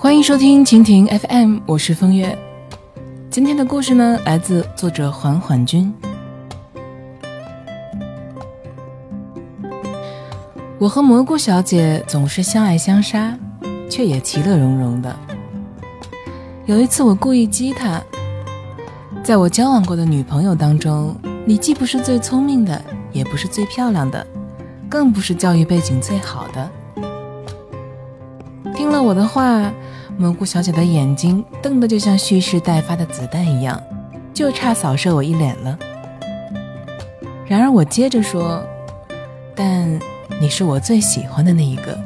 欢迎收听蜻蜓 FM，我是风月。今天的故事呢，来自作者缓缓君。我和蘑菇小姐总是相爱相杀，却也其乐融融的。有一次，我故意激她，在我交往过的女朋友当中，你既不是最聪明的，也不是最漂亮的，更不是教育背景最好的。听了我的话。蘑菇小姐的眼睛瞪得就像蓄势待发的子弹一样，就差扫射我一脸了。然而我接着说：“但你是我最喜欢的那一个。”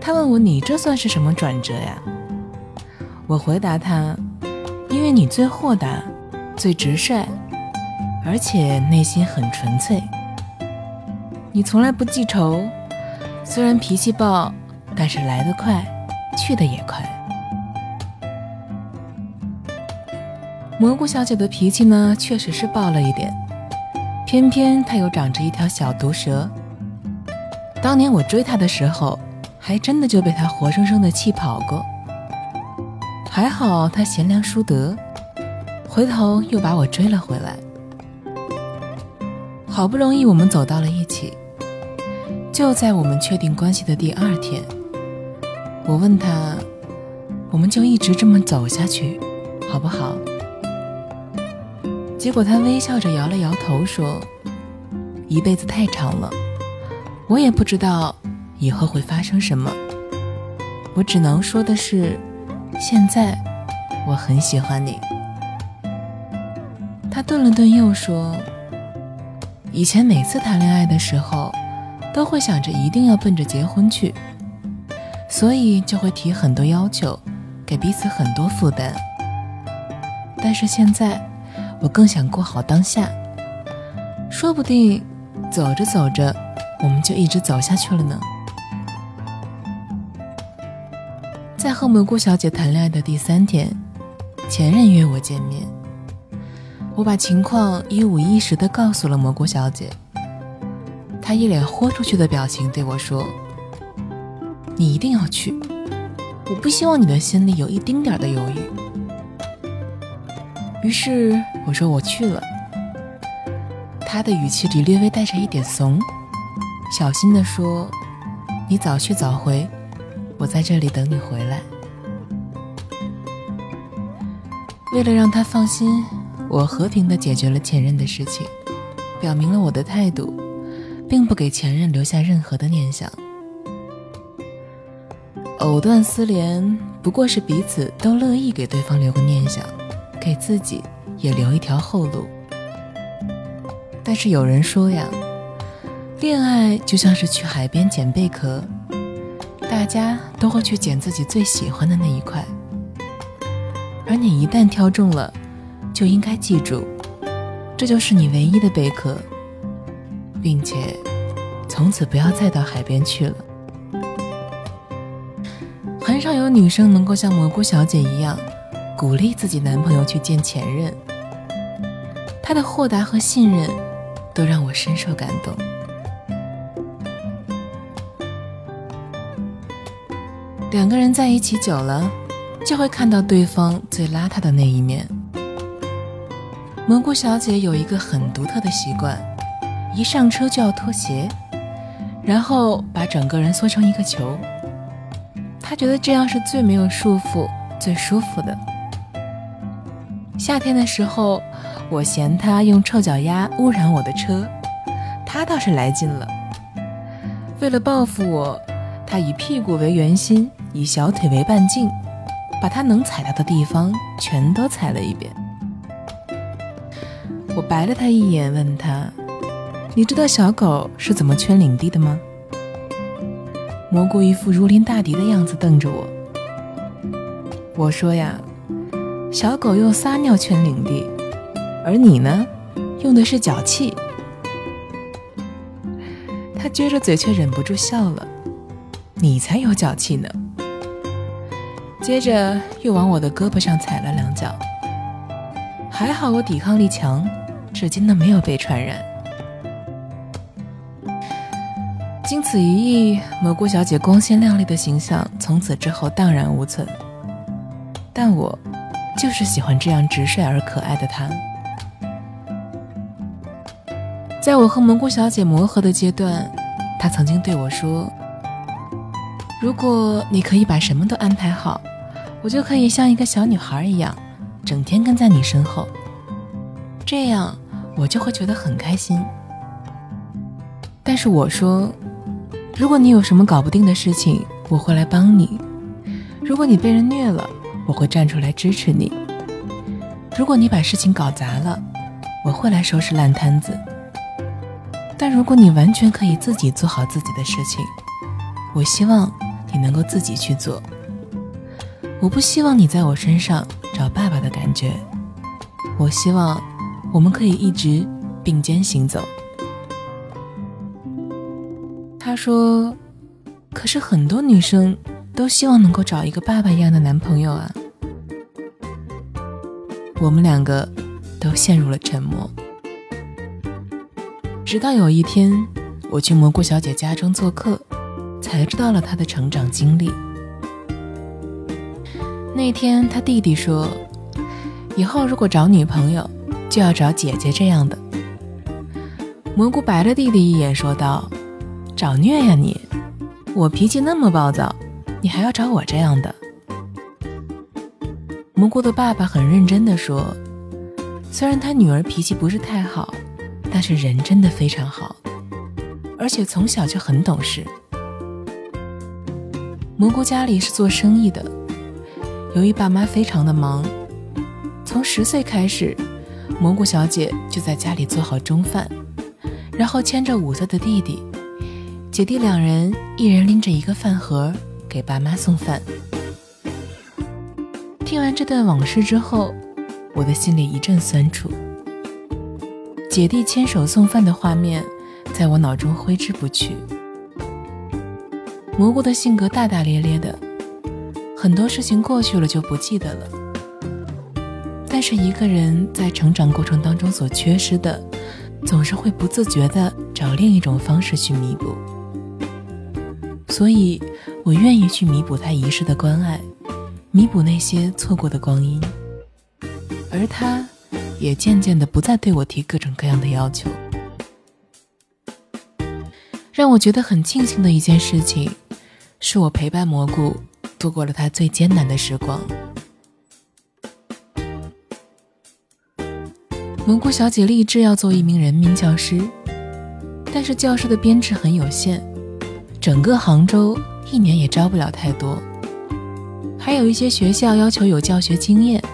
他问我：“你这算是什么转折呀？”我回答他：“因为你最豁达，最直率，而且内心很纯粹。你从来不记仇。”虽然脾气暴，但是来得快，去得也快。蘑菇小姐的脾气呢，确实是暴了一点，偏偏她又长着一条小毒蛇。当年我追她的时候，还真的就被她活生生的气跑过。还好她贤良淑德，回头又把我追了回来。好不容易我们走到了一起。就在我们确定关系的第二天，我问他：“我们就一直这么走下去，好不好？”结果他微笑着摇了摇头，说：“一辈子太长了，我也不知道以后会发生什么。我只能说的是，现在我很喜欢你。”他顿了顿，又说：“以前每次谈恋爱的时候。”都会想着一定要奔着结婚去，所以就会提很多要求，给彼此很多负担。但是现在，我更想过好当下，说不定走着走着，我们就一直走下去了呢。在和蘑菇小姐谈恋爱的第三天，前任约我见面，我把情况一五一十的告诉了蘑菇小姐。他一脸豁出去的表情对我说：“你一定要去，我不希望你的心里有一丁点的犹豫。”于是我说：“我去了。”他的语气里略微带着一点怂，小心地说：“你早去早回，我在这里等你回来。”为了让他放心，我和平地解决了前任的事情，表明了我的态度。并不给前任留下任何的念想。藕断丝连不过是彼此都乐意给对方留个念想，给自己也留一条后路。但是有人说呀，恋爱就像是去海边捡贝壳，大家都会去捡自己最喜欢的那一块，而你一旦挑中了，就应该记住，这就是你唯一的贝壳。并且，从此不要再到海边去了。很少有女生能够像蘑菇小姐一样，鼓励自己男朋友去见前任。她的豁达和信任，都让我深受感动。两个人在一起久了，就会看到对方最邋遢的那一面。蘑菇小姐有一个很独特的习惯。一上车就要脱鞋，然后把整个人缩成一个球。他觉得这样是最没有束缚、最舒服的。夏天的时候，我嫌他用臭脚丫污染我的车，他倒是来劲了。为了报复我，他以屁股为圆心，以小腿为半径，把他能踩到的地方全都踩了一遍。我白了他一眼，问他。你知道小狗是怎么圈领地的吗？蘑菇一副如临大敌的样子瞪着我。我说呀，小狗用撒尿圈领地，而你呢，用的是脚气。他撅着嘴却忍不住笑了。你才有脚气呢。接着又往我的胳膊上踩了两脚。还好我抵抗力强，至今呢没有被传染。经此一役，蘑菇小姐光鲜亮丽的形象从此之后荡然无存。但我就是喜欢这样直率而可爱的她。在我和蘑菇小姐磨合的阶段，她曾经对我说：“如果你可以把什么都安排好，我就可以像一个小女孩一样，整天跟在你身后，这样我就会觉得很开心。”但是我说。如果你有什么搞不定的事情，我会来帮你；如果你被人虐了，我会站出来支持你；如果你把事情搞砸了，我会来收拾烂摊子。但如果你完全可以自己做好自己的事情，我希望你能够自己去做。我不希望你在我身上找爸爸的感觉，我希望我们可以一直并肩行走。他说：“可是很多女生都希望能够找一个爸爸一样的男朋友啊。”我们两个都陷入了沉默。直到有一天，我去蘑菇小姐家中做客，才知道了她的成长经历。那天，他弟弟说：“以后如果找女朋友，就要找姐姐这样的。”蘑菇白了弟弟一眼，说道。找虐呀你！我脾气那么暴躁，你还要找我这样的？蘑菇的爸爸很认真的说：“虽然他女儿脾气不是太好，但是人真的非常好，而且从小就很懂事。”蘑菇家里是做生意的，由于爸妈非常的忙，从十岁开始，蘑菇小姐就在家里做好中饭，然后牵着五岁的弟弟。姐弟两人，一人拎着一个饭盒给爸妈送饭。听完这段往事之后，我的心里一阵酸楚。姐弟牵手送饭的画面，在我脑中挥之不去。蘑菇的性格大大咧咧的，很多事情过去了就不记得了。但是一个人在成长过程当中所缺失的，总是会不自觉的找另一种方式去弥补。所以，我愿意去弥补他遗失的关爱，弥补那些错过的光阴，而他，也渐渐的不再对我提各种各样的要求。让我觉得很庆幸的一件事情，是我陪伴蘑菇度过了他最艰难的时光。蘑菇小姐立志要做一名人民教师，但是教师的编制很有限。整个杭州一年也招不了太多，还有一些学校要求有教学经验，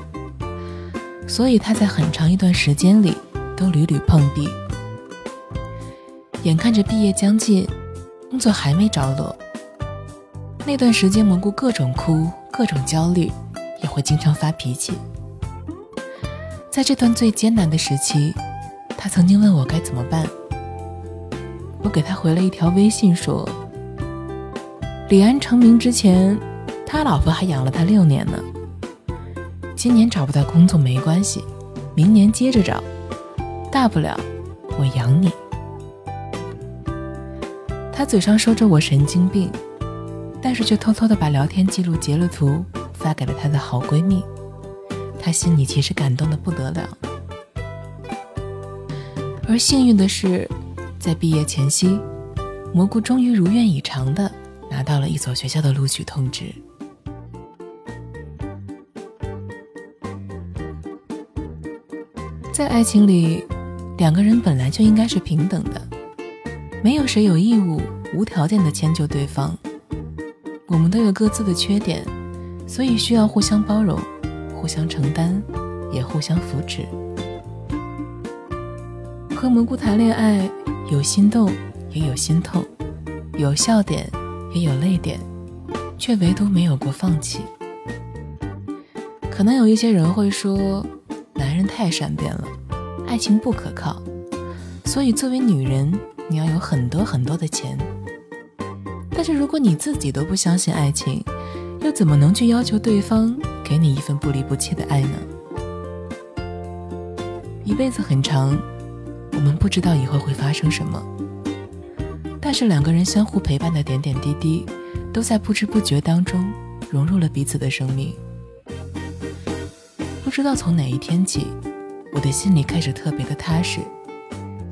所以他在很长一段时间里都屡屡碰壁。眼看着毕业将近，工作还没着落，那段时间蘑菇各种哭，各种焦虑，也会经常发脾气。在这段最艰难的时期，他曾经问我该怎么办，我给他回了一条微信说。李安成名之前，他老婆还养了他六年呢。今年找不到工作没关系，明年接着找，大不了我养你。他嘴上说着我神经病，但是却偷偷的把聊天记录截了图发给了他的好闺蜜。他心里其实感动的不得了。而幸运的是，在毕业前夕，蘑菇终于如愿以偿的。到了一所学校的录取通知。在爱情里，两个人本来就应该是平等的，没有谁有义务无条件的迁就对方。我们都有各自的缺点，所以需要互相包容、互相承担，也互相扶持。和蘑菇谈恋爱，有心动，也有心痛，有笑点。也有泪点，却唯独没有过放弃。可能有一些人会说，男人太善变了，爱情不可靠，所以作为女人，你要有很多很多的钱。但是如果你自己都不相信爱情，又怎么能去要求对方给你一份不离不弃的爱呢？一辈子很长，我们不知道以后会发生什么。但是两个人相互陪伴的点点滴滴，都在不知不觉当中融入了彼此的生命。不知道从哪一天起，我的心里开始特别的踏实，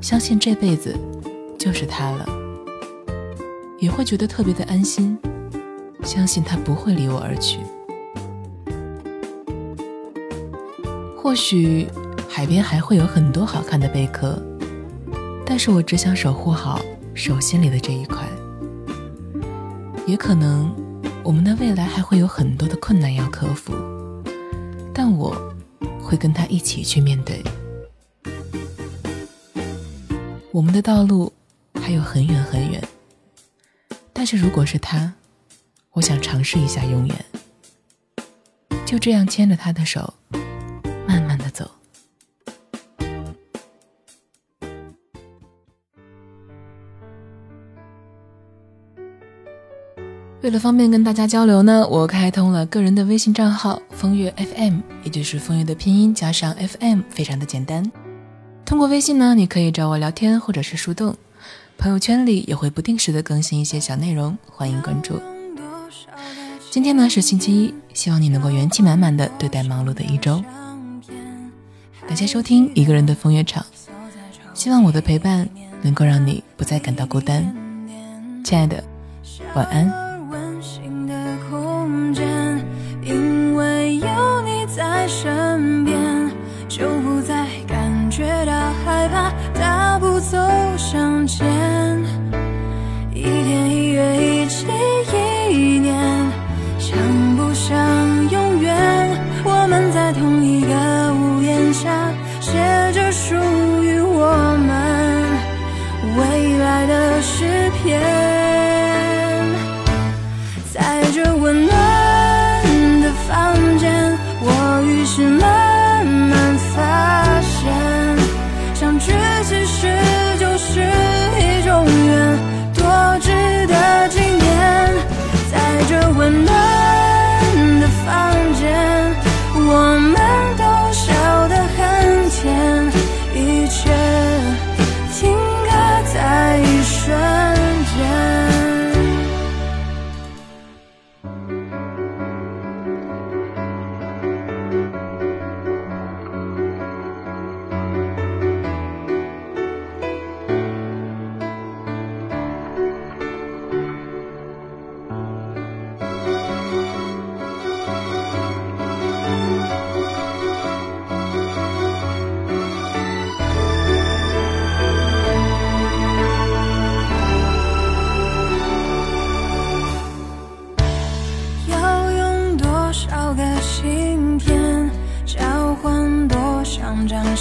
相信这辈子就是他了，也会觉得特别的安心，相信他不会离我而去。或许海边还会有很多好看的贝壳，但是我只想守护好手心里的这一块。也可能我们的未来还会有很多的困难要克服，但我会跟他一起去面对。我们的道路还有很远很远，但是如果是他，我想尝试一下永远。就这样牵着他的手。为了方便跟大家交流呢，我开通了个人的微信账号“风月 FM”，也就是风月的拼音加上 FM，非常的简单。通过微信呢，你可以找我聊天或者是树洞，朋友圈里也会不定时的更新一些小内容，欢迎关注。今天呢是星期一，希望你能够元气满满的对待忙碌的一周。感谢收听一个人的风月场，希望我的陪伴能够让你不再感到孤单。亲爱的，晚安。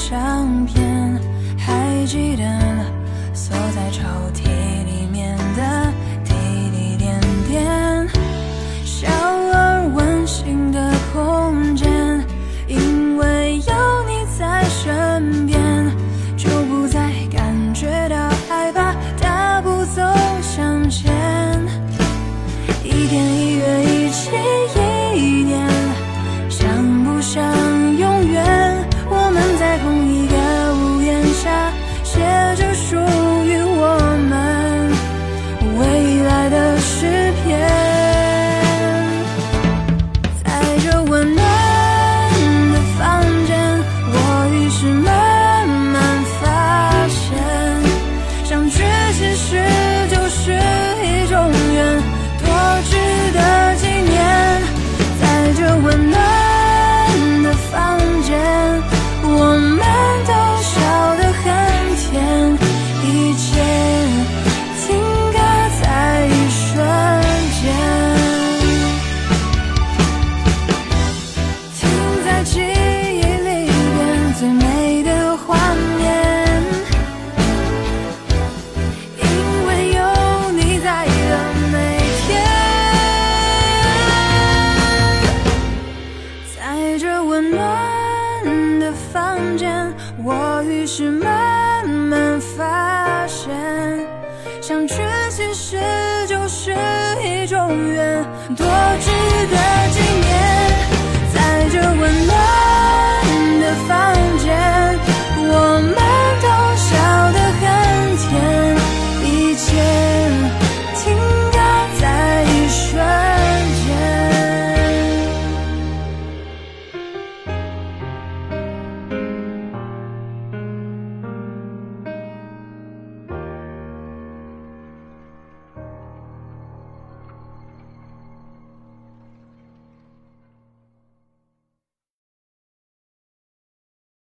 相片，相